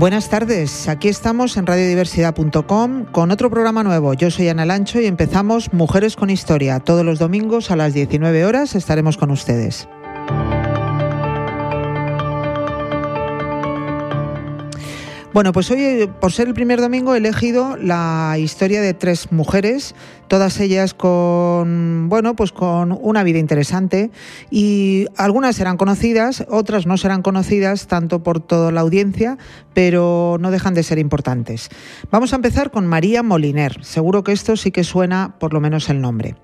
Buenas tardes, aquí estamos en radiodiversidad.com con otro programa nuevo. Yo soy Ana Lancho y empezamos Mujeres con Historia. Todos los domingos a las 19 horas estaremos con ustedes. Bueno, pues hoy, por ser el primer domingo, he elegido la historia de tres mujeres, todas ellas con, bueno, pues con una vida interesante y algunas serán conocidas, otras no serán conocidas tanto por toda la audiencia, pero no dejan de ser importantes. Vamos a empezar con María Moliner. Seguro que esto sí que suena por lo menos el nombre.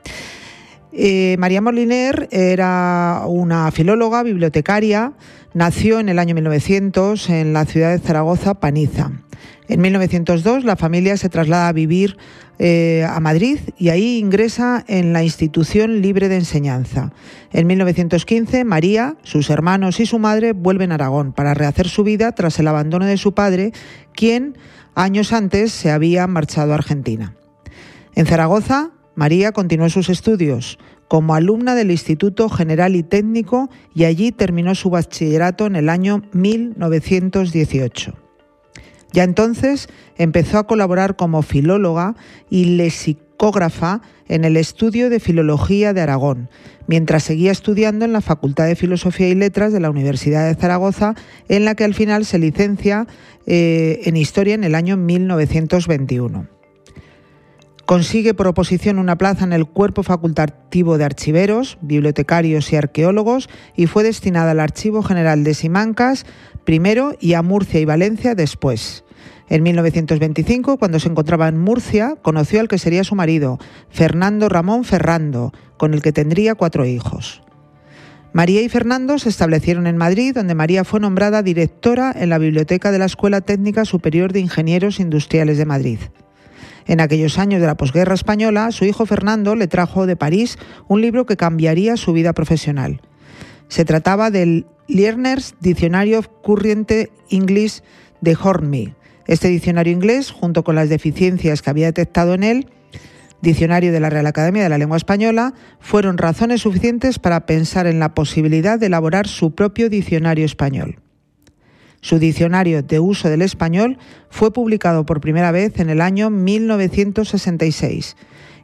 Eh, María Moliner era una filóloga, bibliotecaria, nació en el año 1900 en la ciudad de Zaragoza, Paniza. En 1902 la familia se traslada a vivir eh, a Madrid y ahí ingresa en la institución libre de enseñanza. En 1915 María, sus hermanos y su madre vuelven a Aragón para rehacer su vida tras el abandono de su padre, quien años antes se había marchado a Argentina. En Zaragoza María continuó sus estudios como alumna del Instituto General y Técnico y allí terminó su bachillerato en el año 1918. Ya entonces empezó a colaborar como filóloga y lexicógrafa en el estudio de Filología de Aragón, mientras seguía estudiando en la Facultad de Filosofía y Letras de la Universidad de Zaragoza, en la que al final se licencia eh, en Historia en el año 1921. Consigue por oposición una plaza en el cuerpo facultativo de archiveros, bibliotecarios y arqueólogos y fue destinada al Archivo General de Simancas primero y a Murcia y Valencia después. En 1925, cuando se encontraba en Murcia, conoció al que sería su marido, Fernando Ramón Ferrando, con el que tendría cuatro hijos. María y Fernando se establecieron en Madrid, donde María fue nombrada directora en la biblioteca de la Escuela Técnica Superior de Ingenieros Industriales de Madrid. En aquellos años de la posguerra española, su hijo Fernando le trajo de París un libro que cambiaría su vida profesional. Se trataba del Lerner's Dictionary of Current English de Hornby. Este diccionario inglés, junto con las deficiencias que había detectado en él, Diccionario de la Real Academia de la Lengua Española, fueron razones suficientes para pensar en la posibilidad de elaborar su propio diccionario español. Su diccionario de uso del español fue publicado por primera vez en el año 1966,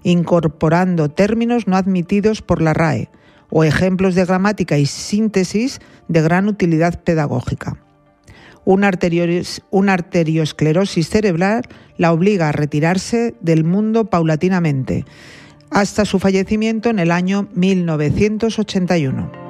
incorporando términos no admitidos por la RAE o ejemplos de gramática y síntesis de gran utilidad pedagógica. Una, arteriosclerosis cerebral la obliga a retirarse del mundo paulatinamente, hasta su fallecimiento en el año 1981.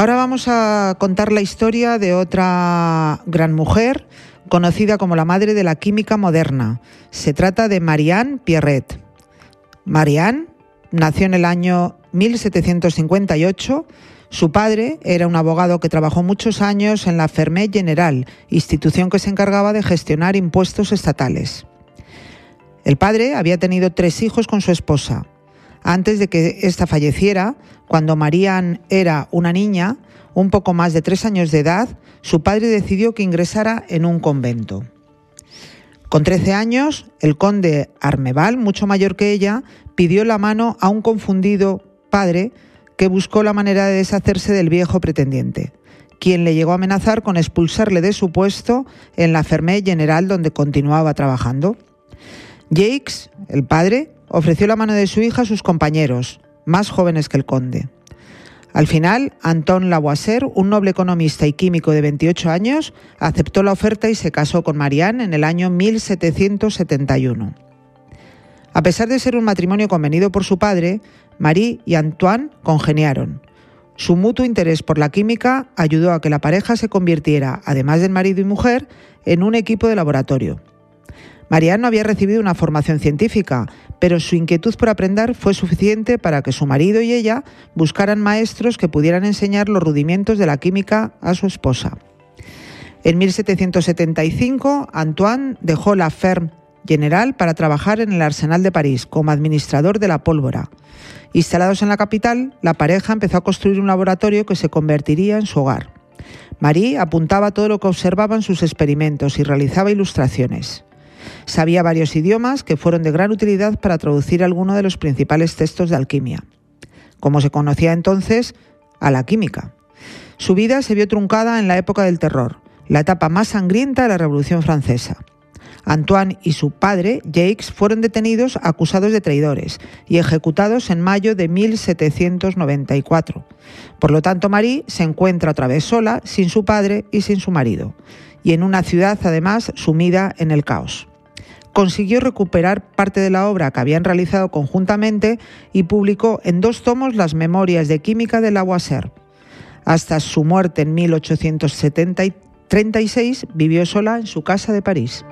Ahora vamos a contar la historia de otra gran mujer, conocida como la madre de la química moderna. Se trata de Marianne Pierret. Marianne nació en el año 1758. Su padre era un abogado que trabajó muchos años en la Fermé General, institución que se encargaba de gestionar impuestos estatales. El padre había tenido tres hijos con su esposa. Antes de que ésta falleciera, cuando Marianne era una niña, un poco más de tres años de edad, su padre decidió que ingresara en un convento. Con 13 años, el conde Armeval, mucho mayor que ella, pidió la mano a un confundido padre que buscó la manera de deshacerse del viejo pretendiente, quien le llegó a amenazar con expulsarle de su puesto en la Fermé General donde continuaba trabajando. Jacques, el padre, ofreció la mano de su hija a sus compañeros, más jóvenes que el conde. Al final, Anton Lavoisier, un noble economista y químico de 28 años, aceptó la oferta y se casó con Marianne en el año 1771. A pesar de ser un matrimonio convenido por su padre, Marie y Antoine congeniaron. Su mutuo interés por la química ayudó a que la pareja se convirtiera, además del marido y mujer, en un equipo de laboratorio. Marianne no había recibido una formación científica, pero su inquietud por aprender fue suficiente para que su marido y ella buscaran maestros que pudieran enseñar los rudimentos de la química a su esposa. En 1775, Antoine dejó la Ferme General para trabajar en el Arsenal de París como administrador de la pólvora. Instalados en la capital, la pareja empezó a construir un laboratorio que se convertiría en su hogar. Marie apuntaba todo lo que observaba en sus experimentos y realizaba ilustraciones. Sabía varios idiomas que fueron de gran utilidad para traducir algunos de los principales textos de alquimia, como se conocía entonces a la química. Su vida se vio truncada en la época del terror, la etapa más sangrienta de la Revolución Francesa. Antoine y su padre, Jacques, fueron detenidos acusados de traidores y ejecutados en mayo de 1794. Por lo tanto, Marie se encuentra otra vez sola, sin su padre y sin su marido, y en una ciudad además sumida en el caos. Consiguió recuperar parte de la obra que habían realizado conjuntamente y publicó en dos tomos las Memorias de Química de Lavoisier. Hasta su muerte en 1836 vivió sola en su casa de París.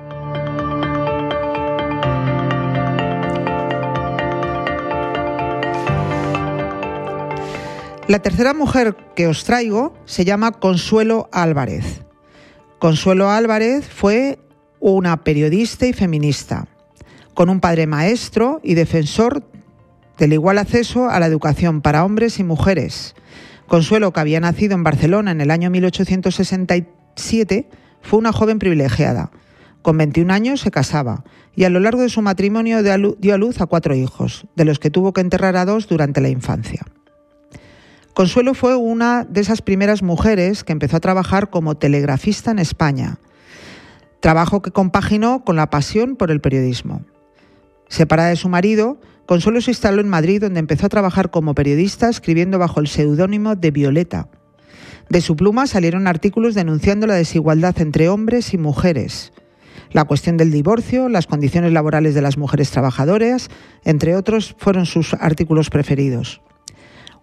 La tercera mujer que os traigo se llama Consuelo Álvarez. Consuelo Álvarez fue una periodista y feminista, con un padre maestro y defensor del igual acceso a la educación para hombres y mujeres. Consuelo, que había nacido en Barcelona en el año 1867, fue una joven privilegiada. Con 21 años se casaba y a lo largo de su matrimonio dio a luz a cuatro hijos, de los que tuvo que enterrar a dos durante la infancia. Consuelo fue una de esas primeras mujeres que empezó a trabajar como telegrafista en España, trabajo que compaginó con la pasión por el periodismo. Separada de su marido, Consuelo se instaló en Madrid donde empezó a trabajar como periodista escribiendo bajo el seudónimo de Violeta. De su pluma salieron artículos denunciando la desigualdad entre hombres y mujeres, la cuestión del divorcio, las condiciones laborales de las mujeres trabajadoras, entre otros, fueron sus artículos preferidos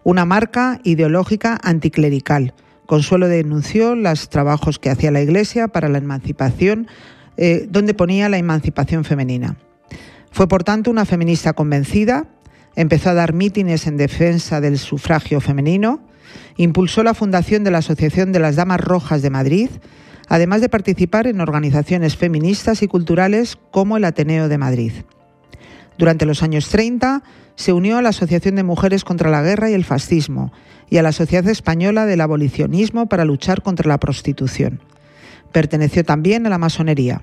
una marca ideológica anticlerical. Consuelo denunció los trabajos que hacía la Iglesia para la emancipación, eh, donde ponía la emancipación femenina. Fue, por tanto, una feminista convencida, empezó a dar mítines en defensa del sufragio femenino, impulsó la fundación de la Asociación de las Damas Rojas de Madrid, además de participar en organizaciones feministas y culturales como el Ateneo de Madrid. Durante los años 30 se unió a la Asociación de Mujeres contra la Guerra y el Fascismo y a la Sociedad Española del Abolicionismo para luchar contra la prostitución. Perteneció también a la masonería.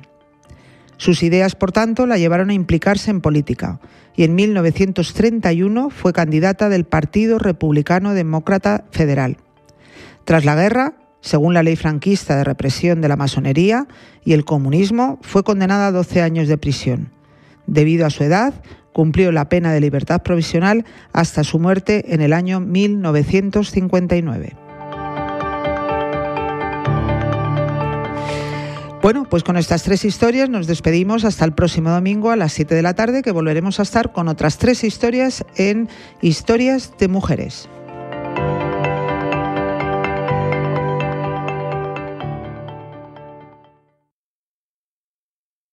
Sus ideas, por tanto, la llevaron a implicarse en política y en 1931 fue candidata del Partido Republicano Demócrata Federal. Tras la guerra, según la ley franquista de represión de la masonería y el comunismo, fue condenada a 12 años de prisión. Debido a su edad, Cumplió la pena de libertad provisional hasta su muerte en el año 1959. Bueno, pues con estas tres historias nos despedimos hasta el próximo domingo a las 7 de la tarde, que volveremos a estar con otras tres historias en Historias de Mujeres.